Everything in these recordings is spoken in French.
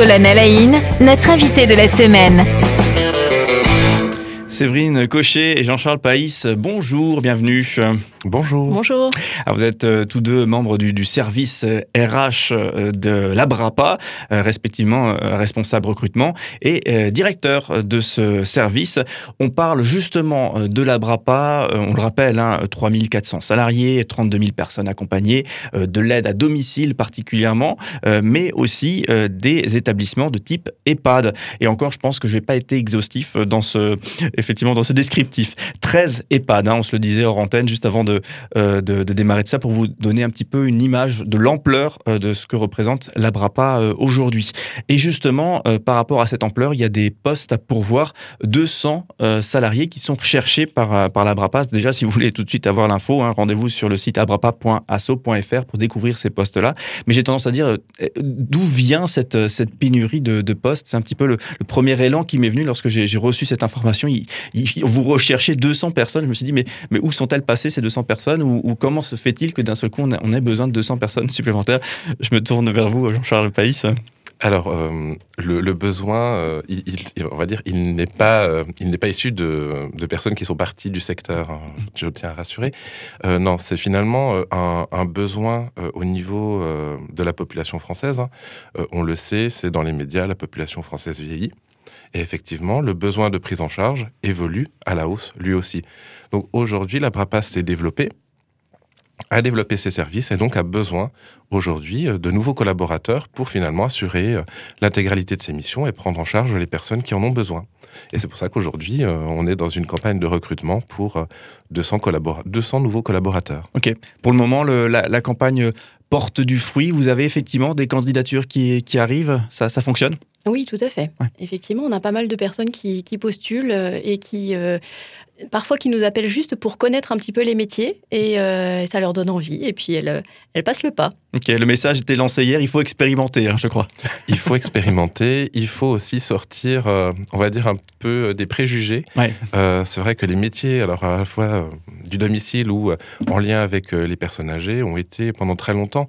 Colonne Alain, notre invité de la semaine. Séverine Cochet et Jean-Charles Païs, bonjour, bienvenue. Bonjour. Bonjour. Ah, vous êtes euh, tous deux membres du, service RH euh, de l'Abrapa, euh, respectivement responsable recrutement et directeur de ce service. On parle justement de l'Abrapa, on le rappelle, hein, 3400 salariés, 32 000 personnes accompagnées, de l'aide à domicile particulièrement, mais aussi des établissements de type EHPAD. Et encore, je pense que je vais pas été exhaustif dans ce, effectivement, dans ce descriptif. 13 EHPAD, hein, on se le disait hors antenne juste avant de euh, de, démarrer de ça pour vous donner un petit peu une image de l'ampleur euh, de ce que représente l'Abrapa euh, aujourd'hui. Et justement, par rapport à cette ampleur, il y a des postes à pourvoir, 200 salariés qui sont recherchés par, par l'Abrapa. Déjà, si vous voulez tout de suite avoir l'info, hein, rendez-vous sur le site abrapa.asso.fr pour découvrir ces postes-là. Mais j'ai tendance à dire, d'où vient cette, cette pénurie de, postes? C'est un petit peu le, premier élan qui m'est venu lorsque j'ai reçu cette information. vous recherchez 200 personnes. Je me suis dit, mais, mais où sont-elles passées ces 200 personnes ou, comment se fait-il que d'un seul coup on, ait besoin de 200 personnes supplémentaires? Je me tourne vers vous, Jean-Charles Païs. Alors, euh, le, besoin, euh, on va dire, il n'est pas, euh, il n'est pas issu de, personnes qui sont parties du secteur. Hein, je tiens à rassurer. non, c'est finalement un, besoin au niveau de la population française. Hein. on le sait, c'est dans les médias, la population française vieillit. Et effectivement, le besoin de prise en charge évolue à la hausse lui aussi. Donc aujourd'hui, la BRAPA s'est développée, a développé ses services et donc a besoin aujourd'hui euh, de nouveaux collaborateurs pour finalement assurer euh, l'intégralité de ses missions et prendre en charge les personnes qui en ont besoin. Et c'est pour ça qu'aujourd'hui, euh, on est dans une campagne de recrutement pour 200, 200 nouveaux collaborateurs. Ok. Pour le moment, la, campagne porte du fruit. Vous avez effectivement des candidatures qui, qui arrivent. Ça, ça fonctionne? Oui, tout à fait. Effectivement, on a pas mal de personnes qui, postulent euh, et qui, euh, parfois, qui nous appellent juste pour connaître un petit peu les métiers et euh, ça leur donne envie et puis elles, elles passent le pas. Ok, le message était lancé hier, il faut expérimenter, hein, je crois. Il faut expérimenter, il faut aussi sortir, on va dire, un peu des préjugés. c'est vrai que les métiers, alors à la fois du domicile ou en lien avec les personnes âgées, ont été pendant très longtemps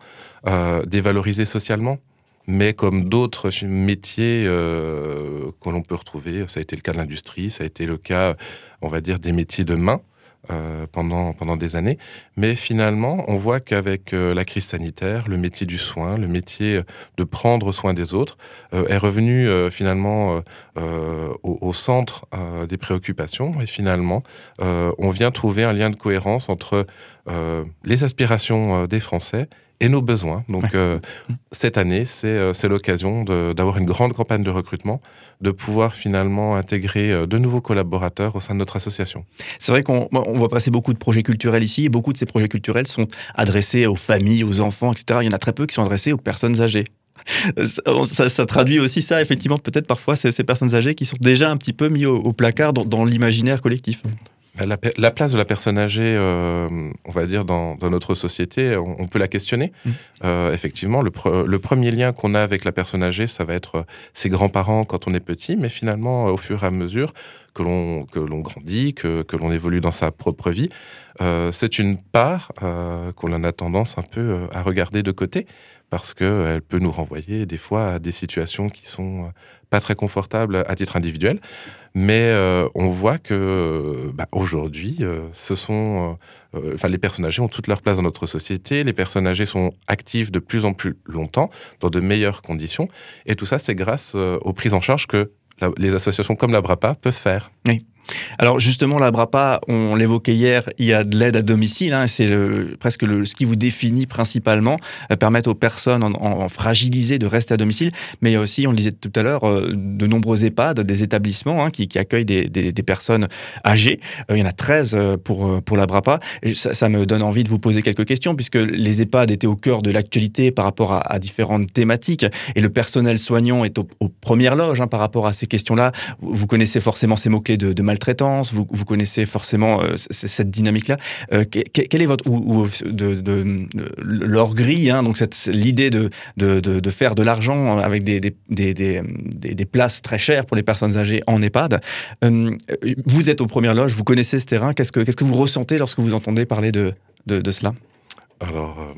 dévalorisés socialement mais comme d'autres métiers euh, que l'on peut retrouver, ça a été le cas de l'industrie, ça a été le cas, on va dire, des métiers de main. Euh, pendant, pendant des années. Mais finalement, on voit qu'avec euh, la crise sanitaire, le métier du soin, le métier de prendre soin des autres, est revenu finalement au, au, centre des préoccupations. Et finalement, on vient trouver un lien de cohérence entre les aspirations des Français et nos besoins. Donc euh, cette année, euh, c'est l'occasion d'avoir une grande campagne de recrutement, de pouvoir finalement intégrer euh, de nouveaux collaborateurs au sein de notre association. C'est vrai qu'on on voit passer beaucoup de projets culturels ici, et beaucoup de ces projets culturels sont adressés aux familles, aux enfants, etc. Il y en a très peu qui sont adressés aux personnes âgées. Ça, traduit aussi ça, effectivement, peut-être parfois ces, ces, personnes âgées qui sont déjà un petit peu mis au, placard dans l'imaginaire collectif. Bah, la, place de la personne âgée, euh, on va dire, dans, notre société, on, peut la questionner. Mmh. Euh, effectivement, le, premier lien qu'on a avec la personne âgée, ça va être euh, ses grands-parents quand on est petit, mais finalement, au fur et à mesure que l'on grandit, que, que l'on évolue dans sa propre vie, c'est une part qu'on en a tendance un peu à regarder de côté parce qu'elle peut nous renvoyer des fois à des situations qui sont pas très confortables à titre individuel. Mais euh, on voit que bah, aujourd'hui, euh, ce sont, euh, enfin, les personnes âgées ont toute leur place dans notre société. Les personnes âgées sont actives de plus en plus longtemps, dans de meilleures conditions. Et tout ça, c'est grâce aux prises en charge que les associations comme la BRAPA peuvent faire. Alors justement, la BRAPA, on l'évoquait hier, il y a de l'aide à domicile, hein, c'est presque ce qui vous définit principalement, euh, permettre aux personnes en, fragilisées de rester à domicile, mais il y a aussi, on le disait tout à l'heure, euh, de nombreux EHPAD, des établissements hein, qui, accueillent des, personnes âgées. Euh, il y en a 13 pour, la BRAPA. Ça, me donne envie de vous poser quelques questions, puisque les EHPAD étaient au cœur de l'actualité par rapport à, différentes thématiques, et le personnel soignant est aux, premières loges hein, par rapport à ces questions-là. Vous, connaissez forcément ces mots-clés de, de maltraitance, vous, connaissez forcément euh, cette dynamique-là. Euh, quelle est votre ou, de, leur grille, hein, donc l'idée de, de, faire de l'argent avec des places très chères pour les personnes âgées en EHPAD. Euh, vous êtes aux premières loges, vous connaissez ce terrain. Qu'est-ce que vous ressentez lorsque vous entendez parler de, de, cela? Alors,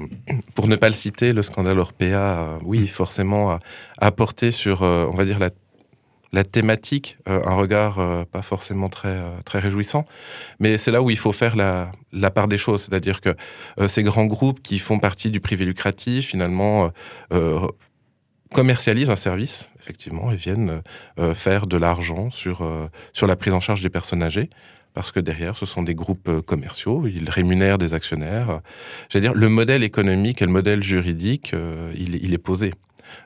pour ne pas le citer, le scandale Orpea, oui, forcément, a apporté sur, on va dire, la la thématique, euh, un regard euh, pas forcément très, euh, très réjouissant. Mais c'est là où il faut faire la, part des choses. C'est-à-dire que ces grands groupes qui font partie du privé lucratif, finalement, commercialisent un service, effectivement, et viennent faire de l'argent sur, sur la prise en charge des personnes âgées parce que derrière, ce sont des groupes commerciaux, ils rémunèrent des actionnaires. J'allais dire, le modèle économique et le modèle juridique, il, est posé.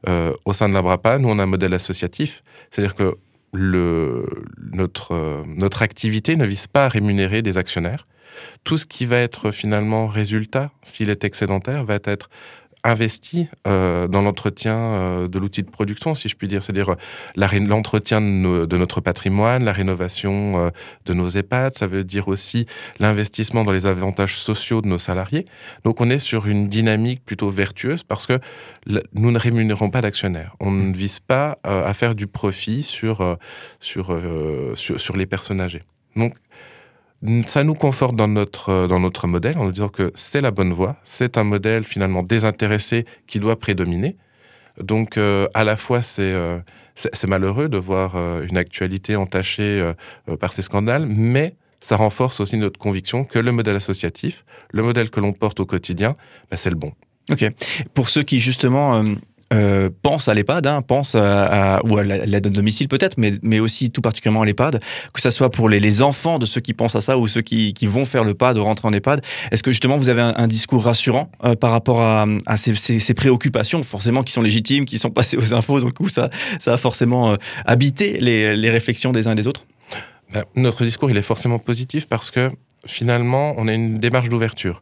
Euh, au sein de l'Abrapa, nous, on a un modèle associatif, c'est-à-dire que notre, euh, notre activité ne vise pas à rémunérer des actionnaires. Tout ce qui va être finalement résultat, s'il est excédentaire, va être investi euh, dans l'entretien euh, de l'outil de production, si je puis dire, c'est-à-dire euh, l'entretien de, notre patrimoine, la rénovation de nos EHPAD, ça veut dire aussi l'investissement dans les avantages sociaux de nos salariés. Donc on est sur une dynamique plutôt vertueuse parce que nous ne rémunérons pas d'actionnaires. On ne vise pas à faire du profit sur, sur, sur, sur les personnes âgées. Donc ça nous conforte dans notre, euh, dans notre modèle en nous disant que c'est la bonne voie, c'est un modèle finalement désintéressé qui doit prédominer. Donc euh, à la fois euh, c'est c'est malheureux de voir une actualité entachée par ces scandales, mais ça renforce aussi notre conviction que le modèle associatif, le modèle que l'on porte au quotidien, bah, c'est le bon. Ok. Pour ceux qui justement euh, pense à l'EHPAD, hein, pense ou à l'aide à domicile peut-être, mais, mais aussi tout particulièrement à l'EHPAD, que ce soit pour les, les, enfants de ceux qui pensent à ça ou ceux qui, qui, vont faire le pas de rentrer en EHPAD. Est-ce que justement vous avez un, discours rassurant euh, par rapport à, à ces, ces, préoccupations, forcément qui sont légitimes, qui sont passées aux infos, donc ça, ça a forcément euh, habité les, les, réflexions des uns et des autres? Ben, Notre discours, il est forcément positif parce que finalement, on a une démarche d'ouverture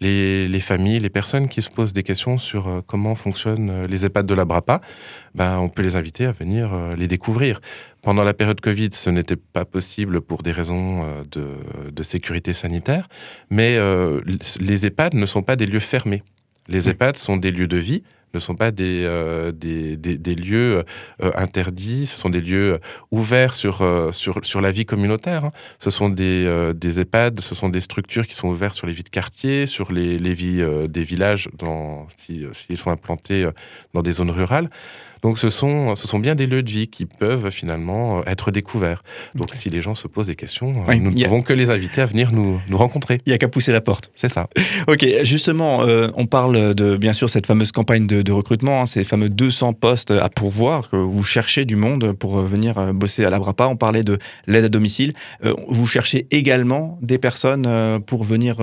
les, familles, les personnes qui se posent des questions sur euh, comment fonctionnent euh, les EHPAD de la BRAPA, ben, on peut les inviter à venir euh, les découvrir. Pendant la période Covid, ce n'était pas possible pour des raisons de, sécurité sanitaire, mais les EHPAD ne sont pas des lieux fermés. Les EHPAD sont des lieux de vie ne sont pas des, euh, des, des, lieux euh, interdits, ce sont des lieux ouverts sur, euh, sur, sur la vie communautaire. Hein. Ce sont des, des EHPAD, ce sont des structures qui sont ouvertes sur les vies de quartier, sur les, les vies des villages, s'ils si, sont implantés dans des zones rurales. Donc ce sont, ce sont bien des lieux de vie qui peuvent finalement être découverts. Donc si les gens se posent des questions, nous ne pouvons que les inviter à venir nous, nous rencontrer. Il n'y a qu'à pousser la porte. C'est ça. ok, justement, on parle de bien sûr cette fameuse campagne de, de recrutement, hein, ces fameux 200 postes à pourvoir que vous cherchez du monde pour venir euh, bosser à la Brapa. On parlait de l'aide à domicile. Euh, vous cherchez également des personnes euh, pour venir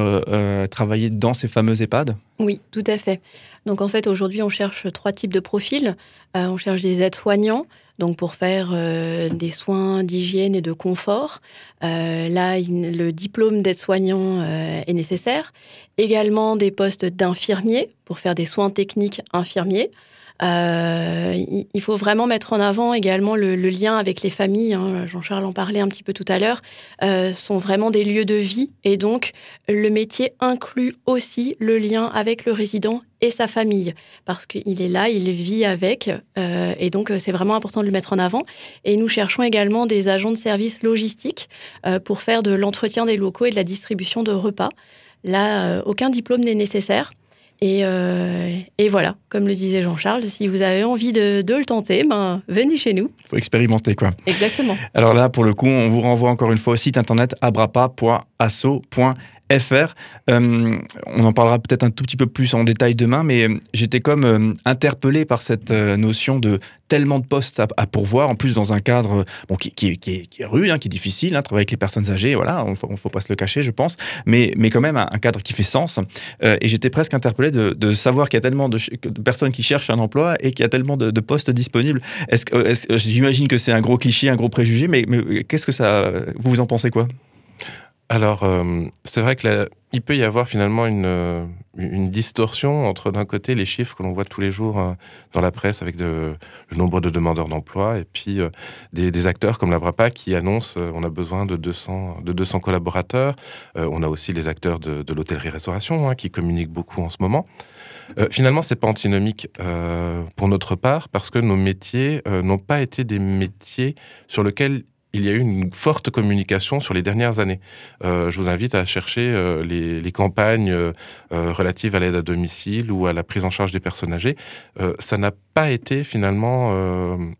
travailler dans ces fameux EHPAD? Oui, tout à fait. Donc en fait, aujourd'hui, on cherche trois types de profils. on cherche des aides-soignants, donc pour faire des soins d'hygiène et de confort. là, le diplôme d'aide-soignant est nécessaire. Également des postes d'infirmiers pour faire des soins techniques infirmiers. Euh, il faut vraiment mettre en avant également le, lien avec les familles. Hein. Jean-Charles en parlait un petit peu tout à l'heure. Euh, sont vraiment des lieux de vie et donc le métier inclut aussi le lien avec le résident et sa famille parce qu'il est là, il vit avec euh, et donc c'est vraiment important de le mettre en avant. Et nous cherchons également des agents de services logistiques pour faire de l'entretien des locaux et de la distribution de repas. Là, aucun diplôme n'est nécessaire. Euh, et, voilà, comme le disait Jean-Charles, si vous avez envie de, le tenter, ben, venez chez nous. Il faut expérimenter, quoi. Exactement. Alors là, pour le coup, on vous renvoie encore une fois au site internet abrapa.asso.fr. FR. Euh, on en parlera peut-être un tout petit peu plus en détail demain, mais euh, j'étais comme euh, interpellé par cette notion de tellement de postes à, pourvoir, en plus dans un cadre qui, est, rude, hein, qui est difficile, hein, travailler avec les personnes âgées, voilà, on ne faut pas se le cacher, je pense, mais, mais quand même un, cadre qui fait sens. et j'étais presque interpellé de, savoir qu'il y a tellement de, personnes qui cherchent un emploi et qu'il y a tellement de, postes disponibles. Est-ce, j'imagine que c'est un gros cliché, un gros préjugé, mais, mais qu'est-ce que ça, vous vous en pensez quoi? Alors, euh, c'est vrai qu'il peut y avoir finalement une, une distorsion entre d'un côté les chiffres que l'on voit tous les jours euh, dans la presse avec le nombre de demandeurs d'emploi et puis euh, des, acteurs comme la BRAPA qui annoncent on a besoin de 200, de 200 collaborateurs. on a aussi les acteurs de, l'hôtellerie-restauration hein, qui communiquent beaucoup en ce moment. finalement, c'est pas antinomique pour notre part parce que nos métiers n'ont pas été des métiers sur lesquels il y a eu une forte communication sur les dernières années. Euh, je vous invite à chercher euh, les, campagnes euh, relatives à l'aide à domicile ou à la prise en charge des personnes âgées. ça n'a pas été finalement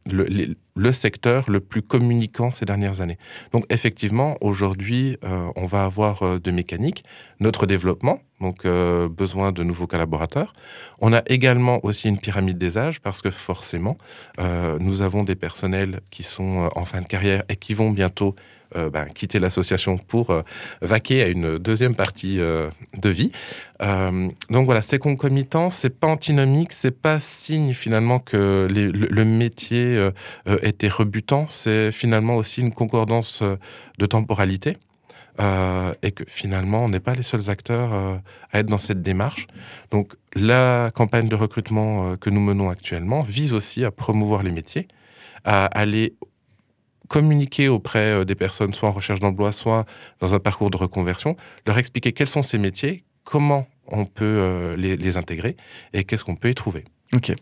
le, le, secteur le plus communicant ces dernières années. Donc effectivement, aujourd'hui, on va avoir de mécaniques, notre développement, donc besoin de nouveaux collaborateurs. On a également aussi une pyramide des âges parce que forcément, nous avons des personnels qui sont en fin de carrière et qui vont bientôt euh, ben, quitter l'association pour euh, vaquer à une deuxième partie euh, de vie. donc voilà, c'est concomitant, c'est pas antinomique, c'est pas signe finalement que le, métier était rebutant, c'est finalement aussi une concordance de temporalité. et que finalement, on n'est pas les seuls acteurs à être dans cette démarche. Donc, la campagne de recrutement que nous menons actuellement vise aussi à promouvoir les métiers, à aller communiquer auprès euh, des personnes, soit en recherche d'emploi, soit dans un parcours de reconversion, leur expliquer quels sont ces métiers, comment on peut euh, les, intégrer et qu'est-ce qu'on peut y trouver. Ok.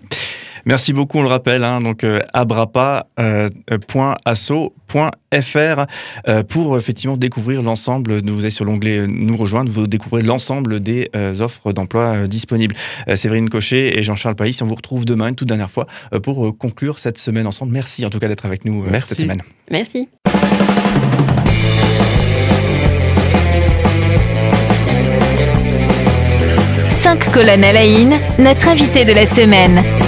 Merci beaucoup, on le rappelle, hein, donc euh, abrapa.asso.fr pour effectivement découvrir l'ensemble, vous allez sur l'onglet Nous rejoindre, vous découvrez l'ensemble des offres d'emploi disponibles. Séverine Cochet et Jean-Charles Païs, on vous retrouve demain une toute dernière fois pour conclure cette semaine ensemble. Merci en tout cas d'être avec nous cette semaine. Merci. À la notre invité de la semaine.